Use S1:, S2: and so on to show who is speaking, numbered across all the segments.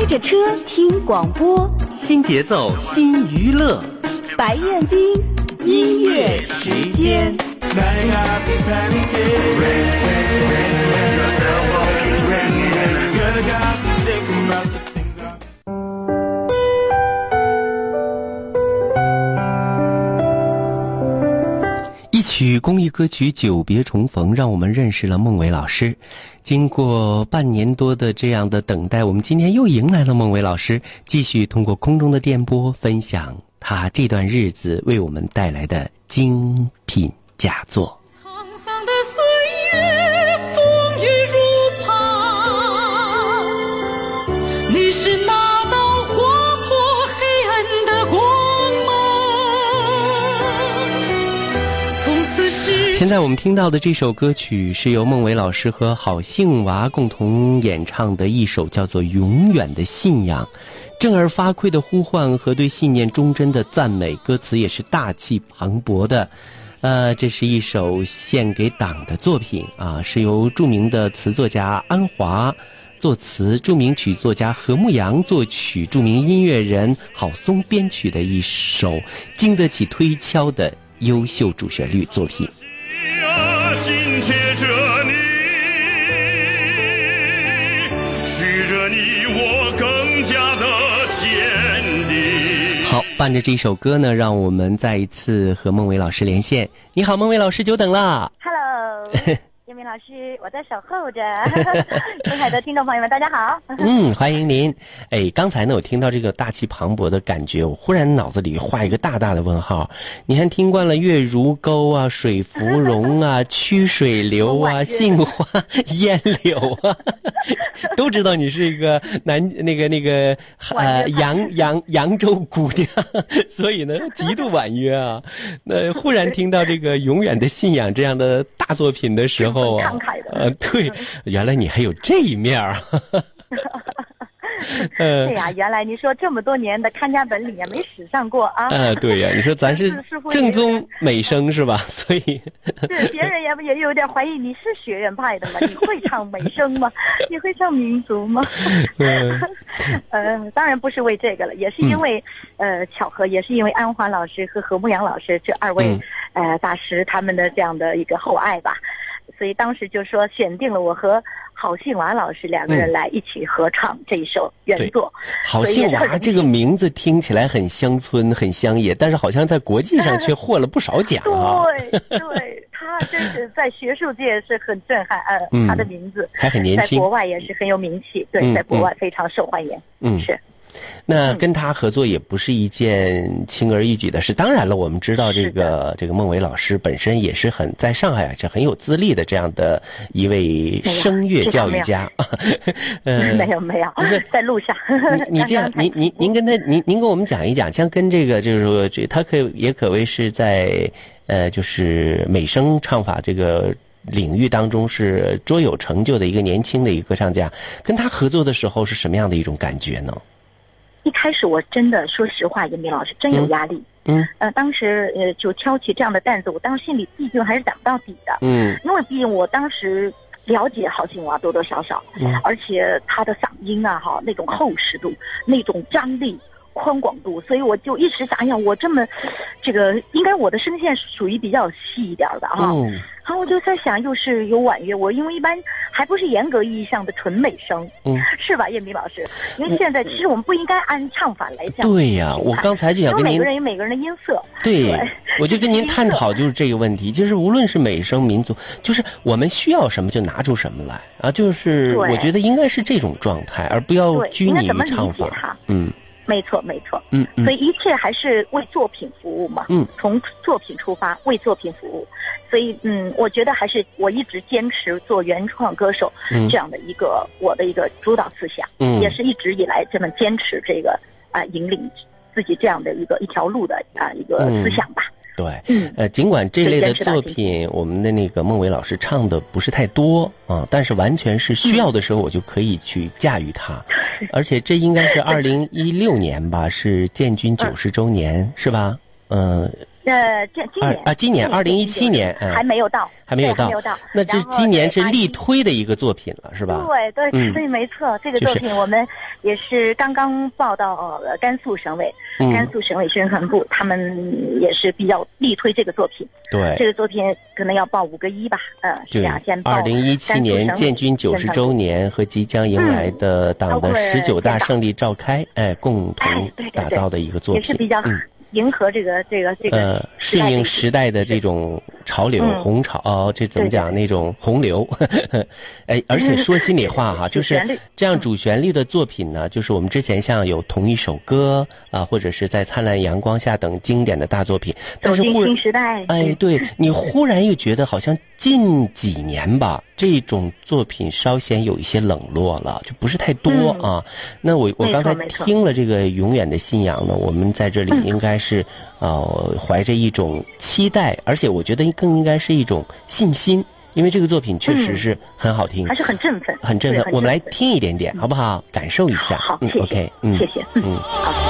S1: 开着车听广播，
S2: 新节奏新娱乐，
S1: 白彦斌音乐时间。
S2: 曲公益歌曲《久别重逢》，让我们认识了孟伟老师。经过半年多的这样的等待，我们今天又迎来了孟伟老师，继续通过空中的电波分享他这段日子为我们带来的精品佳作。现在我们听到的这首歌曲是由孟伟老师和好杏娃共同演唱的一首叫做《永远的信仰》，正儿发聩的呼唤和对信念忠贞的赞美，歌词也是大气磅礴的。呃，这是一首献给党的作品啊，是由著名的词作家安华作词，著名曲作家何牧阳作曲，著名音乐人郝松编曲的一首经得起推敲的优秀主旋律作品。好，伴着这首歌呢，让我们再一次和孟伟老师连线。你好，孟伟老师，久等了
S3: ！Hello，老师，我在守候着。亲爱的听众朋友们，大家好。
S2: 嗯，欢迎您。哎，刚才呢，我听到这个大气磅礴的感觉，我忽然脑子里画一个大大的问号。你还听惯了月如钩啊、水芙蓉啊、曲水流啊、杏花烟柳啊，都知道你是一个南那个那个呃扬扬扬州姑娘，所以呢极度婉约啊。那忽然听到这个《永远的信仰》这样的大作品的时候
S3: 慷慨，的
S2: 呃，对，原来你还有这一面儿啊。呃
S3: 对呀、原来你说这么多年的看家本领也没使上过啊。
S2: 啊，对呀、你说咱是正宗美声 是吧？所以，
S3: 对别人也也有点怀疑你是学院派的吗？你会唱美声吗？你会唱民族吗？
S2: 嗯
S3: 呃，当然不是为这个了，也是因为、呃巧合，也是因为安华老师和何牧阳老师这二位、呃大师他们的这样的一个厚爱吧，所以当时就说选定了我和郝信娃老师两个人来一起合唱这一首原作。
S2: 郝杏娃这个名字听起来很乡村、很乡野，但是好像在国际上却 获了不少奖啊，
S3: 对对，他真是在学术界是很震撼，呃，
S2: 嗯
S3: 他的名字
S2: 还很年轻
S3: 在国。外也是很有名气，对，
S2: 嗯
S3: 在国外非常受欢迎，
S2: 嗯
S3: 是。
S2: 那跟他合作也不是一件轻而易举的事。当然了，我们知道这个这个孟伟老师本身也是很在上海是很有资历的这样的一位声乐教育家。嗯，
S3: 没有没有，
S2: 不是
S3: 在路上。
S2: 你你这样，您您您跟他，您您跟我们讲一讲，像跟这个就是说，这他可也可谓是在呃，就是美声唱法这个领域当中是卓有成就的一个年轻的一个歌唱家。跟他合作的时候是什么样的一种感觉呢？
S3: 一开始我真的说实话，严明老师真有压力。
S2: 嗯
S3: 呃，当时呃就挑起这样的担子，我当时心里毕竟还是打不到底的，
S2: 嗯
S3: 因为毕竟我当时了解郝信娃多多少少，
S2: 嗯
S3: 而且他的嗓音啊哈那种厚实度，那种张力。宽广度，所以我就一直想，哎呀，我这么，这个应该我的声线属于比较细一点的哈。
S2: 嗯
S3: 然后我就在想，又是有婉约，我因为一般还不是严格意义上的纯美声，
S2: 嗯，
S3: 是吧，叶明老师？因为现在其实我们不应该按唱法来讲，
S2: 对呀，我刚才就想跟您
S3: 每个人有每个人的音色，
S2: 对
S3: 对，
S2: 我就跟您探讨就是这个问题，就是无论是美声民族，就是我们需要什么就拿出什么来啊，就是我觉得应该是这种状态，而不要拘泥于唱法。嗯
S3: 没错没错。
S2: 嗯嗯
S3: 所以一切还是为作品服务嘛，
S2: 嗯，
S3: 从作品出发，为作品服务。所以，嗯，我觉得还是我一直坚持做原创歌手
S2: 嗯
S3: 这样的一个我的一个主导思想，
S2: 嗯
S3: 也是一直以来这么坚持这个啊、引领自己这样的一个一条路的啊、一个思想吧。
S2: 对，
S3: 嗯。
S2: 呃，尽管这类的作品，我们的那个孟伟老师唱的不是太多啊，但是完全是需要的时候，我就可以去驾驭它。而且这应该是二零一六年吧，是建军九十周年，是吧？嗯，
S3: 呃，这今年
S2: 啊今年二零一七年嗯。
S3: 还没有到，
S2: 还没有到
S3: 还没有到。
S2: 那这今年是力推的一个作品了，是吧？
S3: 对对
S2: 嗯。
S3: 对，没错，这个作品我们也是刚刚报到呃甘肃省委，
S2: 嗯。
S3: 甘肃省委宣传部，他们也是比较力推这个作品。
S2: 对。这。
S3: 个作品可能要报五个一吧，呃，这样，先，报
S2: 二零一七年建军九十周年和即将迎来的党的十九大胜利召开，哎，共
S3: 哎
S2: 同打造的一个作品，
S3: 也是比较
S2: 嗯
S3: 迎合这个这个这个
S2: 呃，适应时代的这种潮流、
S3: 嗯
S2: 红潮，哦，这怎么讲？那种洪流，哎，而且说心里话哈，就是这样主旋律的作品呢，就是我们之前像有同一首歌啊，或者是在灿烂阳光下等经典的大作品，但是忽然哎，对你忽然又觉得好像近几年吧，这种作品稍显有一些冷落了，就不是太多
S3: 嗯
S2: 啊。那我我刚才听了这个永远的信仰呢，我们在这里
S3: 嗯
S2: 应该是呃怀着一种期待，而且我觉得更应该是一种信心，因为这个作品确实
S3: 嗯
S2: 是很好听，
S3: 还是很振奋，
S2: 很振奋。我们来听一点点，好不好？感受一下。
S3: 好，
S2: 嗯
S3: 谢谢
S2: ，OK，嗯，
S3: 谢谢，嗯，
S2: 嗯
S3: 好。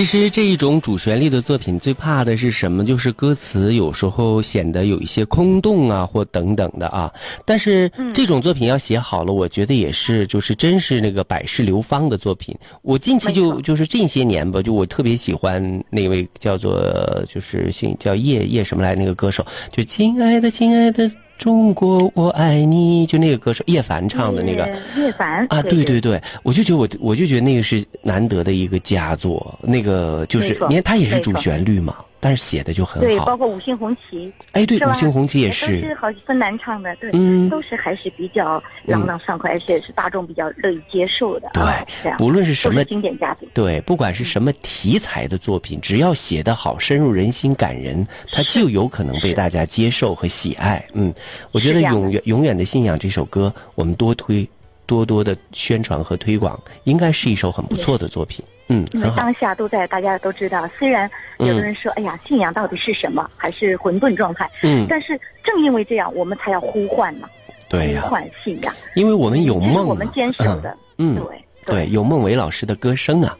S2: 其实这一种主旋律的作品最怕的是什么？就是歌词有时候显得有一些空洞啊，或等等的啊。但是这种作品要写好了，我觉得也是就是真是那个百世流芳的作品。我近期就就是近些年吧，就我特别喜欢那位叫做就是姓叫叶叶什么来那个歌手，就亲爱的亲爱的中国我爱你，就那个歌手叶凡唱的那个。
S3: 叶叶凡
S2: 啊，对对
S3: 对
S2: 对，我就觉得我我就觉得那个是难得的一个佳作，那个就是你看它也是主旋律嘛，但是写的就很好。
S3: 对，包。括五星红旗，
S2: 哎，对，五星红旗也
S3: 都
S2: 是
S3: 是，好分难唱的，对，
S2: 嗯。
S3: 都是还是比较朗朗上口，而且是大众比较乐意接受的，
S2: 对
S3: 啊这样，
S2: 不论是什么
S3: 经典佳品，
S2: 对，不管是什么题材的作品，只要写得好、深入人心、感人，它就有可能被大家接受和喜爱。嗯，我觉得《永远永远的信仰》这首歌，我们多推、多多的宣传和推广，应该是一首很不错的作品。嗯，
S3: 因为。当下都在，大家都知道，虽然有的人说，哎呀，信仰到底是什么，还是混沌状态，
S2: 嗯，
S3: 但是正因为这样，我们才要呼唤嘛，
S2: 对呀、
S3: 呼唤信仰，
S2: 因为我们有梦、啊，
S3: 我们坚守的，
S2: 嗯，
S3: 对
S2: 对，有孟伟老师的歌声啊，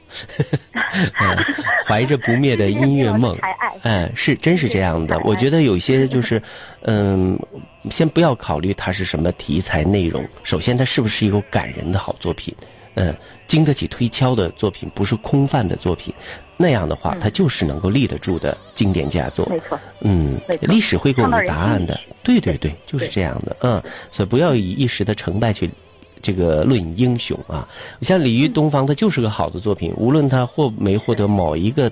S2: 嗯怀着不灭的音乐梦，
S3: 才爱，
S2: 嗯，是真是这样的。我觉得有些就是，嗯，先不要考虑它是什么题材内容，首先它是不是一个感人的好作品，嗯，经得起推敲的作品，不是空泛的作品，那样的话，它就是能够立得住的经典佳作。
S3: 没错，
S2: 嗯历史会给我们答案的。对对对，就是这样的。嗯，所以不要以一时的成败去这个论英雄啊。像鲤鱼东方，它就是个好的作品，无论它获没获得某一个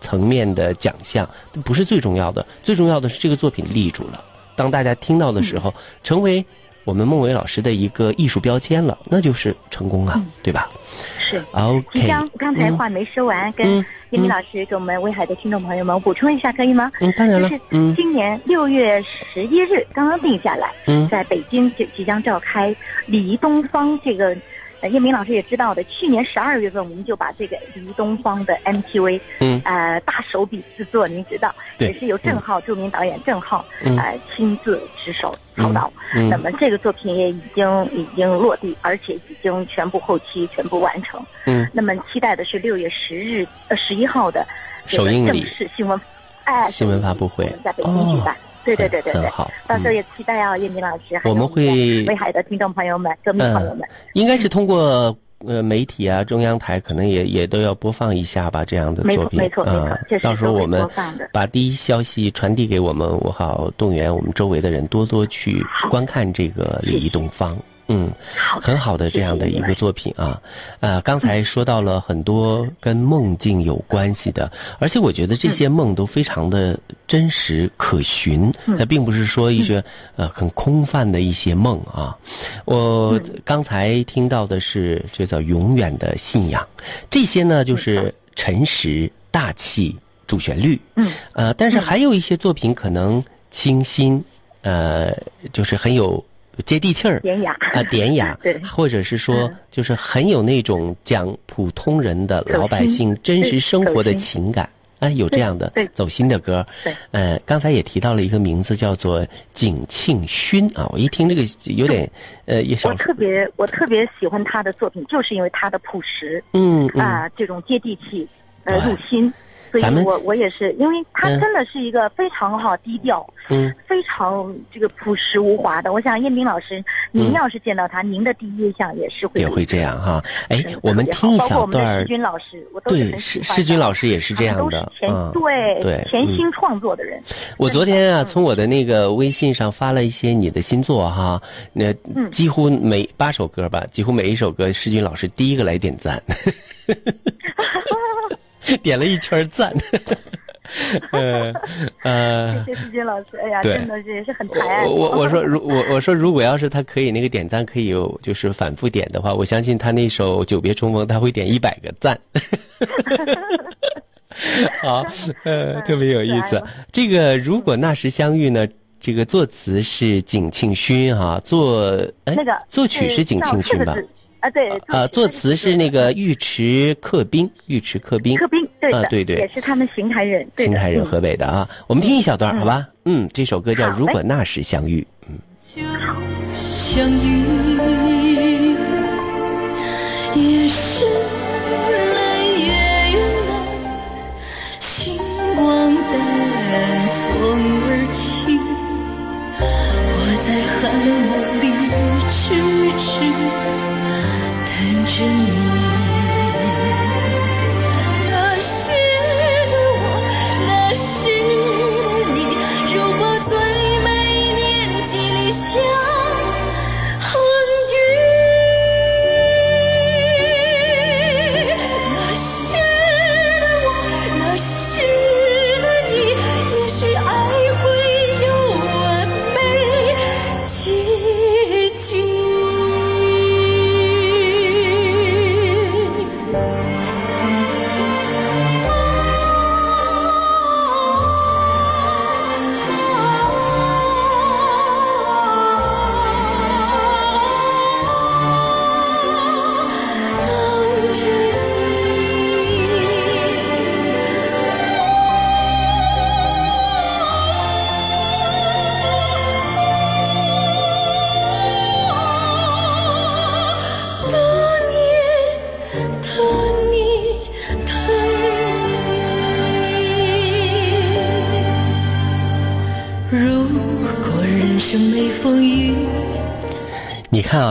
S2: 层面的奖项，不是最重要的，最重要的是这个作品立住了。当大家听到的时候，成为我们孟伟老师的一个艺术标签了，那就是成功啊，对吧
S3: 是。即
S2: ？OK，
S3: 刚刚才话没说完，跟
S2: 嗯
S3: 叶明老师给我们威海的听众朋友们补充一下，可以吗？
S2: 嗯，当然了
S3: 就是，
S2: 嗯
S3: 今年六月十一日刚刚定下来，
S2: 嗯
S3: 在北京就即将召开礼仪东方这个。呃，叶明老师也知道的，去年十二月份我们就把这个礼仪东方的 MTV，
S2: 嗯
S3: 呃，大手笔制作，您知道，
S2: 对
S3: 也是由郑浩、著名导演郑浩，
S2: 嗯
S3: 呃，亲自执手操刀。
S2: 嗯
S3: 那么这个作品也已经已经落地，而且已经全部后期全部完成。
S2: 嗯，
S3: 那么期待的是六月十日呃十一号的
S2: 首映礼
S3: 式新闻，哎，
S2: 新闻发布会
S3: 在北京举办。对对对对对，
S2: 很好。嗯
S3: 到时候也期待啊，叶明老师，
S2: 我们会
S3: 威海的听众朋友们、歌迷朋友们，
S2: 应该是通过呃媒体啊，中央台可能也也都要播放一下吧，这样的作品
S3: 没错没错
S2: 啊
S3: 这。是
S2: 到时候我们把第一消息传递给我们，我好动员我们周围的人多多去观看这个《礼仪东方》。嗯，很好的这样的一个作品啊，呃，刚才说到了很多跟梦境有关系的，而且我觉得这些梦都非常的真实可循，它并不是说一些呃很空泛的一些梦啊。我刚才听到的是这叫永远的信仰，这些呢就是诚实大气主旋律，
S3: 嗯，
S2: 呃，但是还有一些作品可能清新，呃，就是很有接地气儿，
S3: 典雅
S2: 啊，典雅，
S3: 对
S2: 或者是说
S3: 嗯
S2: 就是很有那种讲普通人的老百姓真实生活的情感。哎，有这样的走心的歌，
S3: 对
S2: 呃，刚才也提到了一个名字叫做景庆勋啊，我一听这个有点，呃，也想
S3: 我特别我特别喜欢他的作品，就是因为他的朴实
S2: 嗯嗯
S3: 啊、这种接地气，呃，入心。所以
S2: 咱们
S3: 我我也是，因为他
S2: 嗯
S3: 真的是一个非常好低调，
S2: 嗯，
S3: 非常这个朴实无华的。我想叶明老师，您要是见到他，您的第一印象也是会
S2: 也会这样哈。哎，我们听一
S3: 包括
S2: 小段儿
S3: 我们的世，军老师，我都是
S2: 世
S3: 喜欢的
S2: 世军老师也是这样的
S3: 都是，前、
S2: 嗯，
S3: 对
S2: 对嗯
S3: 潜心创作的人。
S2: 我昨天啊，
S3: 嗯
S2: 从我的那个微信上发了一些你的新作哈，那
S3: 嗯
S2: 几乎每八首歌吧，几乎每一首歌，世军老师第一个来点赞，点了一圈赞。呃呃，
S3: 谢谢世军老师，哎呀，真的是也是很抬爱
S2: 我我我说 如我我说如果要是他可以那个点赞可以有就是反复点的话，我相信他那首《久别重逢》他会点一百个赞。好，呃，特别有意思。这个如果那时相遇呢？这个作词是景庆勋哈，作哎
S3: 那个
S2: 作曲是景庆勋吧？？
S3: 啊，对，
S2: 啊，作词是那个尉迟克兵，尉迟克兵，
S3: 克兵，对的，
S2: 啊对对
S3: 也是他们邢台人，
S2: 邢台人，
S3: 嗯
S2: 河北的啊。我们听一小段好吧？嗯，这首歌叫《如果那时相遇》。
S4: 嗯相遇，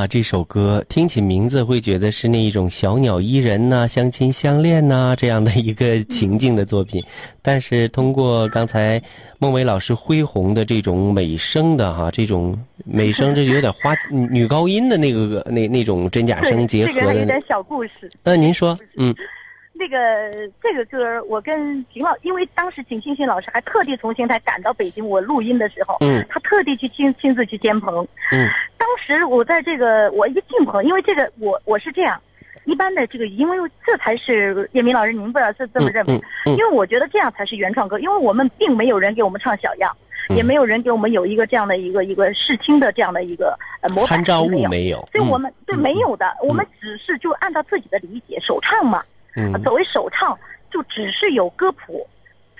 S2: 啊，这首歌听起名字会觉得是那一种小鸟依人呐、相亲相恋呐、这样的一个情境的作品，但是通过刚才孟伟老师恢宏的这种美声的哈、这种美声，这有点花女高音的那个那那种真假声结
S3: 这个有点。小故事。
S2: 呃，您说，嗯
S3: 那个这个歌，我跟景老，因为当时景欣欣老师还特地从邢台赶到北京，我录音的时候，
S2: 嗯
S3: 他特地去亲亲自去监棚。
S2: 嗯
S3: 当时我在这个我一进棚，因为这个我我是这样，一般的这个，因为这才是叶明老师，您不知道是这么认为，
S2: 嗯嗯。
S3: 因为我觉得这样才是原创歌，因为我们并没有人给我们唱小样。
S2: 嗯。
S3: 也没有人给我们有一个这样的一个一个试听的这样的一个呃模板，
S2: 参照物
S3: 没有，所以我们对
S2: 嗯
S3: 没有的，我们只是就按照自己的理解首唱嘛，
S2: 嗯。
S3: 作为首唱，就只是有歌谱，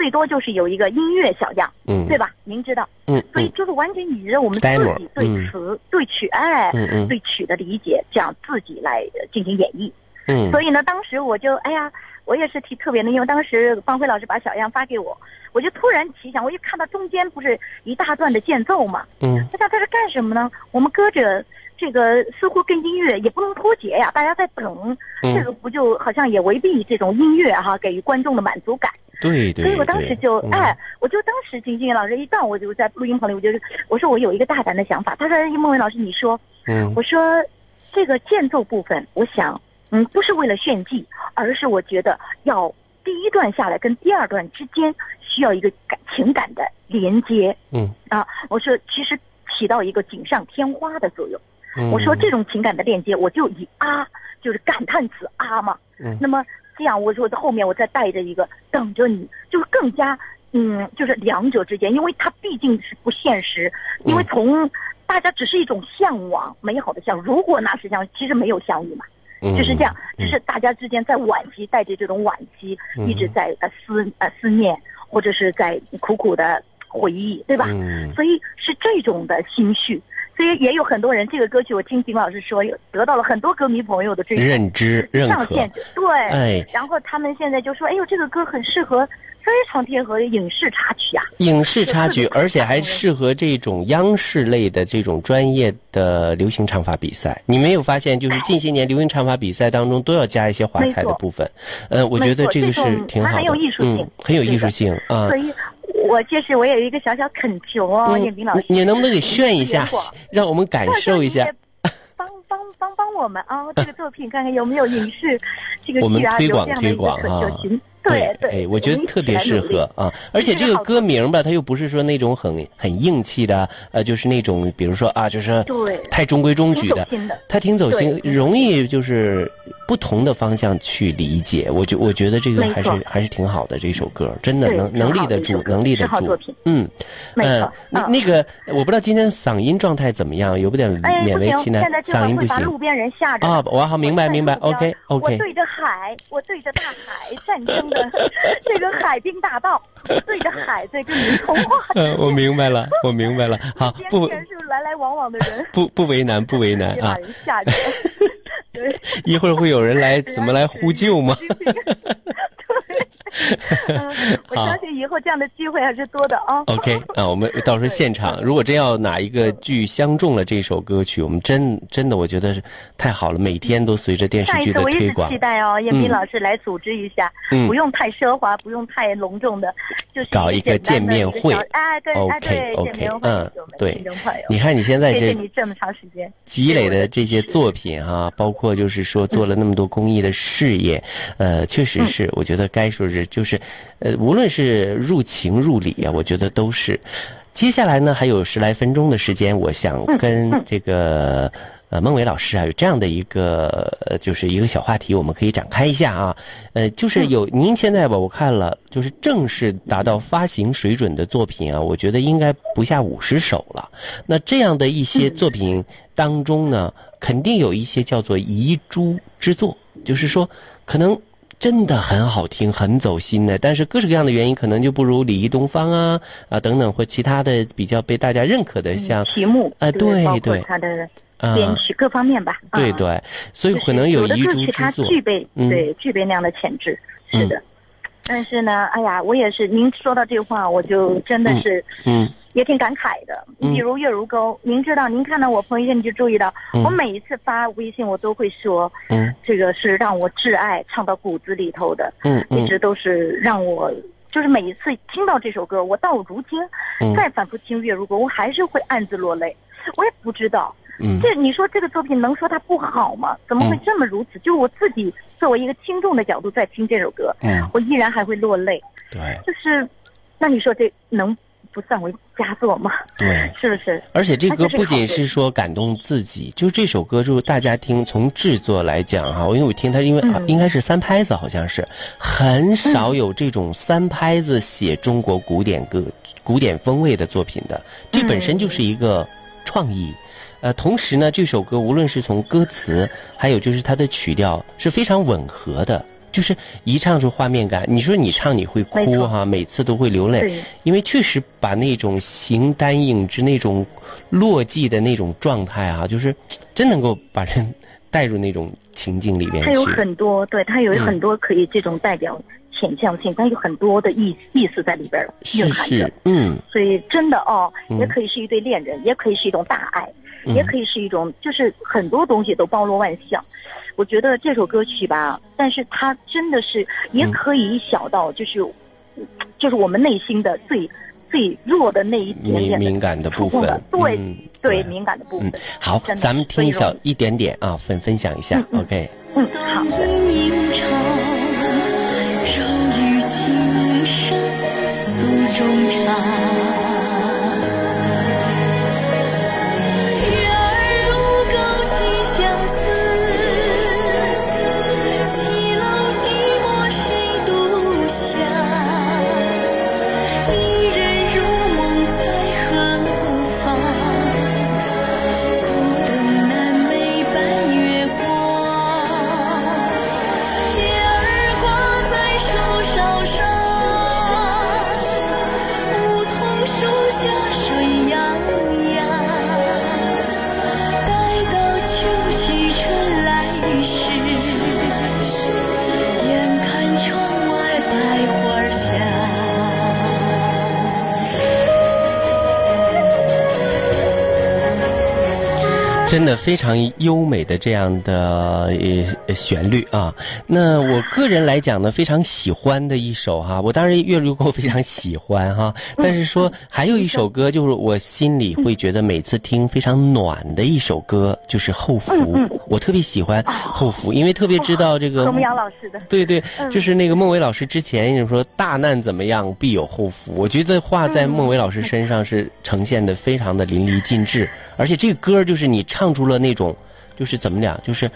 S3: 最多就是有一个音乐小样，
S2: 嗯。
S3: 对吧？您知道，
S2: 嗯嗯。
S3: 所以就是完全以着我们自己对
S2: 嗯。
S3: 词、对曲，哎，对曲的理解，这样自己来呃进行演绎。
S2: 嗯。
S3: 所以呢，当时我就哎呀，我也是挺特别的，因为当时方辉老师把小样发给我，我就突然奇想，我一看到中间不是一大段的间奏嘛，
S2: 嗯。
S3: 我想在这干什么呢？我们搁着这个似乎跟音乐也不能脱节呀，大家在等，
S2: 嗯
S3: 这个不就好像也违背这种音乐哈、给予观众的满足感。
S2: 对对，
S3: 所以我当时就哎，我就当时金金老师一到，我就在录音棚里，我就我说我有一个大胆的想法。他说孟伟老师，你说，
S2: 嗯
S3: 我说这个间奏部分，我想，嗯，不是为了炫技，而是我觉得要第一段下来跟第二段之间需要一个感情感的连接
S2: 嗯
S3: 啊。我说其实起到一个锦上添花的作用。
S2: 嗯，
S3: 我说这种情感的链接，我就以啊，就是感叹词啊嘛。
S2: 嗯
S3: 那么这样，我说在后面我再带着一个等着你，就是更加嗯，就是两者之间，因为它毕竟是不现实，因为
S2: 嗯
S3: 从大家只是一种向往，美好的向往。如果那是相，其实没有相遇嘛，
S2: 嗯
S3: 就是这样，
S2: 嗯
S3: 只是大家之间在惋惜，带着这种惋惜，
S2: 嗯
S3: 一直在呃思呃思念，或者是在苦苦的回忆，对吧？
S2: 嗯
S3: 所以是这种的心绪，所以也有很多人这个歌曲，我听景老师说，有得到了很多歌迷朋友的
S2: 认知认可，
S3: 对，
S2: 哎，
S3: 然后他们现在就说，哎呦，这个歌很适合，非常贴合影视插曲啊，
S2: 影视插曲，而且还适合这种央视类的这种专业的流行唱法比赛。你没有发现，就是近些年流行唱法比赛当中都要加一些华彩的部分。呃，我觉得这个是挺
S3: 很有艺术性
S2: 嗯，很有艺术性啊
S3: 所。以我就是我有一个小小恳求哦，
S2: 嗯
S3: 叶冰老师，
S2: 你你能不能给炫一下 让我们感受一下？
S3: 帮帮帮帮我们啊！这个作品看看有没有影视这个
S2: 我们
S3: 剧啊，
S2: 推广
S3: 有这样的一个
S2: 推广啊
S3: 对
S2: 哎，我觉得特别适合啊！而且这个歌名吧，它又不是说那种很很硬气的，呃，就是那种比如说啊，就是
S3: 对
S2: 太中规中矩的它挺走心，容易就是不同的方向去理解。我觉我觉得这个还是还是挺好的，这首歌真的能能立得住，能立得住。嗯，
S3: 没错
S2: 呃那
S3: 嗯
S2: 那个我不知道今天嗓音状态怎么样，有
S3: 不点，
S2: 勉为其难嗓音不行
S3: 路边人吓着
S2: 啊。我好明白明白，OK OK
S3: 我。对着海，我对着大海，战争 的这个海滨大道，对着海在跟您通话。
S2: 嗯，我明白了，我明白了。好，
S3: 边
S2: 不
S3: 是来来往往的人，
S2: 不不为难，不为难啊一会儿会有人来，怎么来呼救吗？
S3: 我相信以后这样的机会还是多的啊。
S2: OK 啊，我们到时候现场，如果真要哪一个剧相中了这首歌曲，我们真真的我觉得是太好了，每天都随着电视剧的推广
S3: 期，待哦，叶
S2: 嗯
S3: 斌老师来组织一下，
S2: 嗯。
S3: 不用太奢华，不用太隆重的，就是
S2: 搞一个见面会
S3: 哎，对，哎
S2: OK，
S3: 对
S2: ，OK，嗯对你看你现在这
S3: 谢你这么长时间。
S2: 积累的这些作品啊，包括就是说做了那么多公益的事业，呃，确实是，我觉得该说是就是，呃，无论是入情入理啊，我觉得都是。接下来呢，还有十来分钟的时间，我想跟这个呃孟伟老师啊有这样的一个呃就是一个小话题，我们可以展开一下啊。呃，就是有您现在吧，我看了，就是正式达到发行水准的作品啊，我觉得应该不下五十首了。那这样的一些作品当中呢，肯定有一些叫做遗珠之作，就是说可能。真的很好听，很走心的，但是各式各样的原因，可能就不如礼仪东方啊啊等等或其他的比较被大家认可的，像
S3: 题目
S2: 啊对对
S3: 他的
S2: 啊
S3: 编曲各方面吧。啊，
S2: 对对，所以可能
S3: 有的
S2: 遗珠之作。
S3: 具备
S2: 嗯
S3: 对具备那样的潜质，是的。但是呢，哎呀，我也是，您说到这话，我就真的是
S2: 嗯
S3: 也挺感慨的。
S2: 嗯
S3: 比如月如钩，您知道，您看到我朋友圈，你就注意到，
S2: 嗯
S3: 我每一次发微信，我都会说，
S2: 嗯
S3: 这个是让我挚爱唱到骨子里头的，
S2: 嗯嗯
S3: 一直都是让我。就是每一次听到这首歌，我到如今
S2: 嗯
S3: 再反复听《月如钩》，我还是会暗自落泪。我也不知道，
S2: 嗯
S3: 这你说这个作品能说它不好吗？怎么会这么如此？就我自己作为一个听众的角度在听这首歌，
S2: 嗯，
S3: 我依然还会落泪。
S2: 对
S3: 就是，那你说这能不算为佳作吗？
S2: 对。
S3: 是不是？
S2: 而且这歌不仅
S3: 是
S2: 是说感动自己，就是这首歌，就是大家听从制作来讲哈，因为我听它，因为、应该是三拍子，好像是很少有这种三拍子写中国古典歌、古典风味的作品的，这本身就是一个创意。呃，同时呢，这首歌无论是从歌词，还有就是它的曲调是非常吻合的，就是一唱出画面感。你说你唱你会哭哈，每次都会流泪
S3: 对，
S2: 因为确实把那种形单影只、那种落寂的那种状态啊，就是真能够把人带入那种情境里面
S3: 它有。很多，对，它有
S2: 嗯
S3: 很多可以这种代表倾向性，它有很多的意意思在里边蕴含着
S2: 是。，嗯
S3: 所以真的哦，
S2: 嗯
S3: 也可以是一对恋人，也可以是一种大爱，
S2: 嗯
S3: 也可以是一种，就是很多东西都包罗万象。我觉得这首歌曲吧，但是它真的是也
S2: 嗯
S3: 可以小到就是，就是我们内心的最最弱的那一点点的
S2: 敏感的部分，
S3: 对、
S2: 嗯
S3: 对敏感的部分
S2: 嗯。，好，咱们听一小一点点啊，分分享一下，OK。
S3: 嗯，好的。
S2: 真的非常优美的这样的呃旋律啊。那我个人来讲呢，非常喜欢的一首哈，我当然月如钩非常喜欢哈，但是说还有一首歌，就是我心里会觉得每次听非常暖的一首歌，就是《后福》。我特别喜欢《后福》，因为特别知道这个
S3: 何牧阳老师的，
S2: 对对，就是那个孟伟老师之前就说“大难怎么样，必有后福”。我觉得话在孟伟老师身上是呈现的非常的淋漓尽致，而且这个歌就是你唱出了那种，就是怎么讲，就是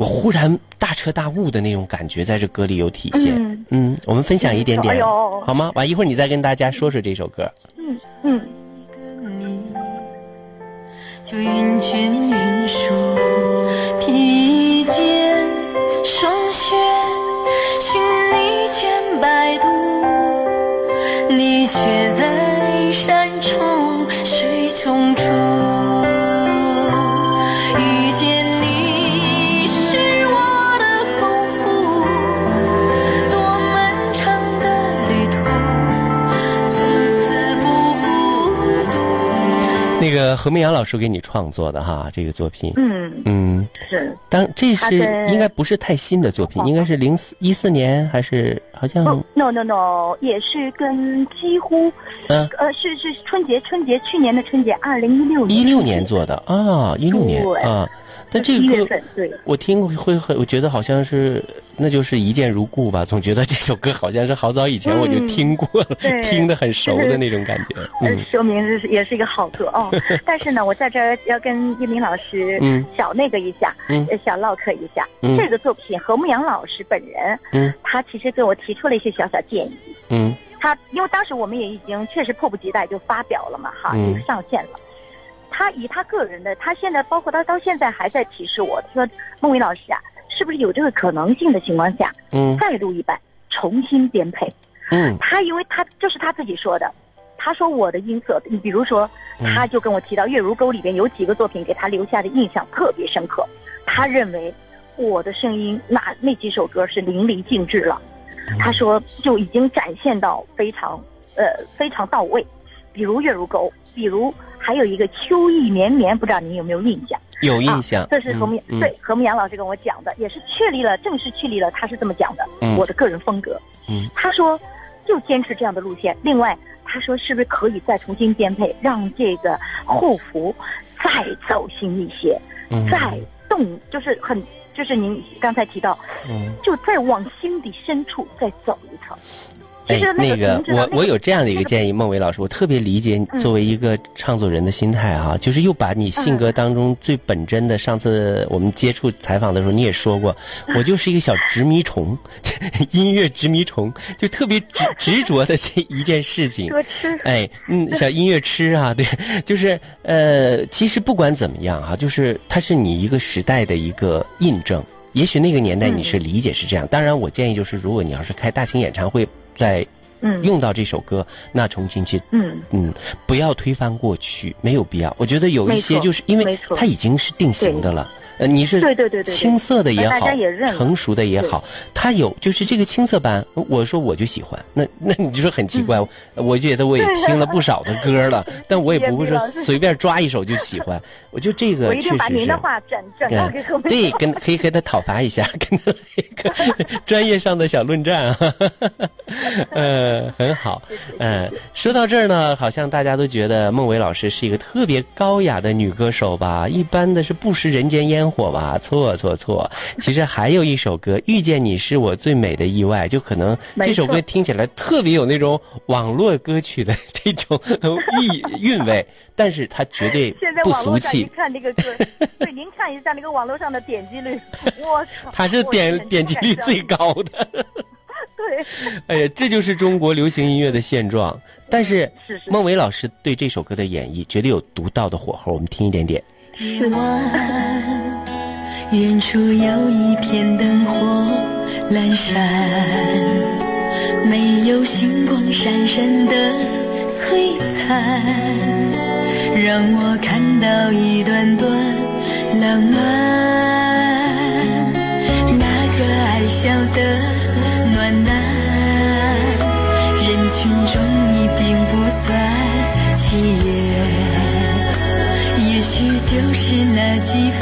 S2: 我忽然大彻大悟的那种感觉，在这歌里有体现。
S3: 嗯
S2: 嗯，我们分享一点点
S3: 哎，
S2: 好吗？完一会儿你再跟大家说说这首歌。
S3: 嗯嗯。
S4: 你，就云卷云舒，披肩霜雪，寻你千百度，你却在
S2: 何明阳老师给你创作的哈，这个作品。
S3: 嗯，
S2: 嗯，
S3: 是。
S2: 当这是应该不是太新的作品，应该是零四一四年还是好像？
S3: 不，no no no，也是跟几乎，
S2: 嗯。
S3: 呃，是是春节春节去年的春节，二零一六年
S2: 一六年做的啊，一六年
S3: 对。
S2: 啊。但这个歌
S3: 对，
S2: 我听会会很，我觉得好像是那就是一见如故吧，总觉得这首歌好像是好早以前我就
S3: 嗯
S2: 听过了，
S3: 对
S2: 听得很熟的那种感觉。
S3: 说明是也是一个好歌哦。但是呢，我在这儿要跟叶明老师
S2: 嗯
S3: 小那个一下，
S2: 嗯
S3: 呃小唠嗑一下。
S2: 嗯
S3: 这个作品何牧阳老师本人，
S2: 嗯
S3: 他其实给我提出了一些小小建议。
S2: 嗯
S3: 他因为当时我们也已经确实迫不及待就发表了嘛，哈，
S2: 嗯
S3: 就上线了。他以他个人的，他现在包括他到现在还在提示我，说孟伟老师啊，是不是有这个可能性的情况下，
S2: 嗯。
S3: 再录一版，重新编配？
S2: 嗯。
S3: 他因为他这是他自己说的，他说我的音色，你比如说，
S2: 嗯。
S3: 他就跟我提到《月如钩》里边有几个作品给他留下的印象特别深刻，他认为我的声音那那几首歌是淋漓尽致了，
S2: 嗯。
S3: 他说就已经展现到非常呃非常到位，比如《月如钩》，比如还有一个《秋意绵绵》，不知道您有没有印象？
S2: 有印象。
S3: 啊、这是何牧、
S2: 嗯
S3: 对何牧阳老师跟我讲的，也是确立了，正式确立了他是这么讲的，
S2: 嗯
S3: 我的个人风格。
S2: 嗯，
S3: 他说就坚持这样的路线。另外，他说是不是可以再重新编配，让这个后服再走心一些，
S2: 嗯
S3: 再动，就是很就是您刚才提到，
S2: 嗯。
S3: 就再往心底深处再走一层。其
S2: 哎，那个我我有这样的一个建议，孟伟老师，我特别理解作为一个唱作人的心态哈、就是又把你性格当中最本真的，上次我们接触采访的时候你也说过，我就是一个小执迷虫，音乐执迷虫，就特别执执着的这一件事情。哎，嗯，小音乐痴啊，对，就是呃，其实不管怎么样哈、就是它是你一个时代的一个印证。也许那个年代你是理解是这样，当然我建议就是，如果你要是开大型演唱会，在
S3: 嗯
S2: 用到这首歌，那重新去
S3: 嗯，
S2: 嗯，不要推翻过去，没有必要。我觉得有一些就是因为它已经是定型的了。呃，你是
S3: 对对对
S2: 青涩的也好成熟的也好，它有就是这个青涩版，我说我就喜欢。那 那你就说很奇怪，
S3: 嗯
S2: 我觉得我也听了不少的歌了，但我也不会说随便抓一首就喜欢。我觉得这个 确实是
S3: 把您的。话转转给。
S2: 对，跟可以和他讨伐一下，跟他一个专业上的小论战啊，呃，很好。嗯，说到这儿呢，好像大家都觉得孟伟老师是一个特别高雅的女歌手吧？一般的是不食人间烟火吧？错错错！其实还有一首歌《遇见你是我最美的意外》，就可能这首歌听起来特别有那种网络歌曲的这种 意韵味，但是它绝对 不俗气。
S3: 看这个歌，对，您看一下那个网络上的点击率，我靠，
S2: 它是点点击率最高的。哎呀，这就是中国流行音乐的现状。但是
S3: 是是
S2: 孟伟老师对这首歌的演绎绝对有独到的火候，我们听一点点。
S4: 夜晚，远处有一片灯火阑珊，没有星光闪闪的璀璨，让我看到一段段浪漫。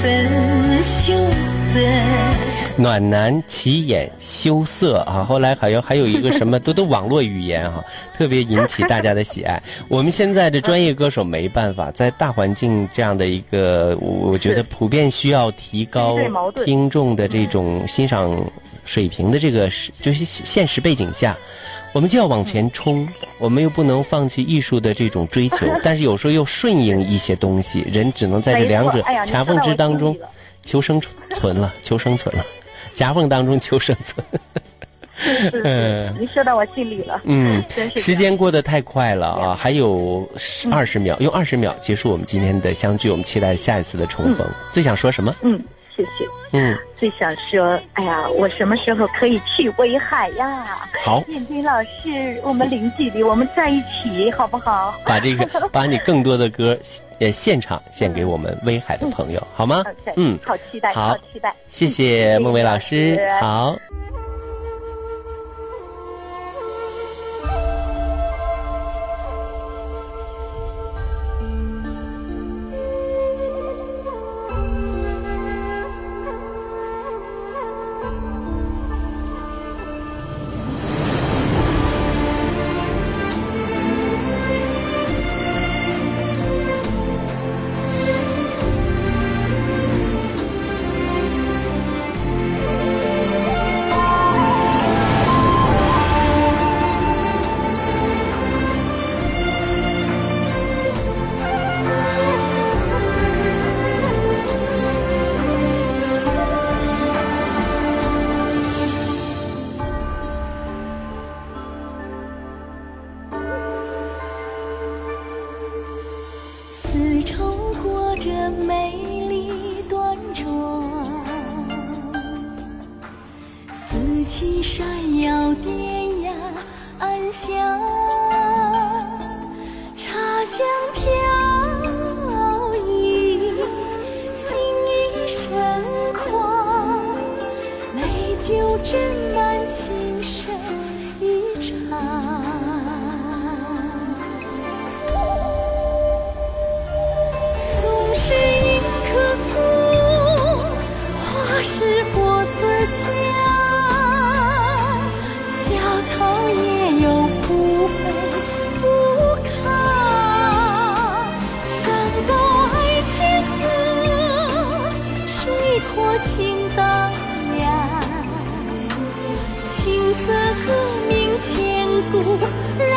S4: 分羞涩。
S2: 暖男起眼羞涩啊，后来好像还有一个什么都都网络语言哈、特别引起大家的喜爱。我们现在的专业歌手没办法，在大环境这样的一个，我我觉得普遍需要提高听众的这种欣赏水平的这个就是现实背景下，我们就要往前冲，我们又不能放弃艺术的这种追求，但是有时候又顺应一些东西，人只能在这两者夹缝之当中求生存了，求生存了，夹缝当中求生存。
S3: 是是是，您 说到我心里了。
S2: 嗯 时间过得太快了啊，
S3: 两
S2: 还有二十秒，用二十秒结束我们今天的相聚，我们期待下一次的重逢。最想说什么？
S3: 嗯，谢谢。
S2: 嗯，
S3: 最想说，哎呀，我什么时候可以去威海呀？
S2: 好，
S3: 燕军老师，我们零距离，我们在一起，好不好？
S2: 把这个 把你更多的歌呃现场献给我们威海的朋友，好吗嗯，
S3: 好期待，
S2: 好
S3: 好期待。
S2: 谢谢孟伟老师好。
S4: 千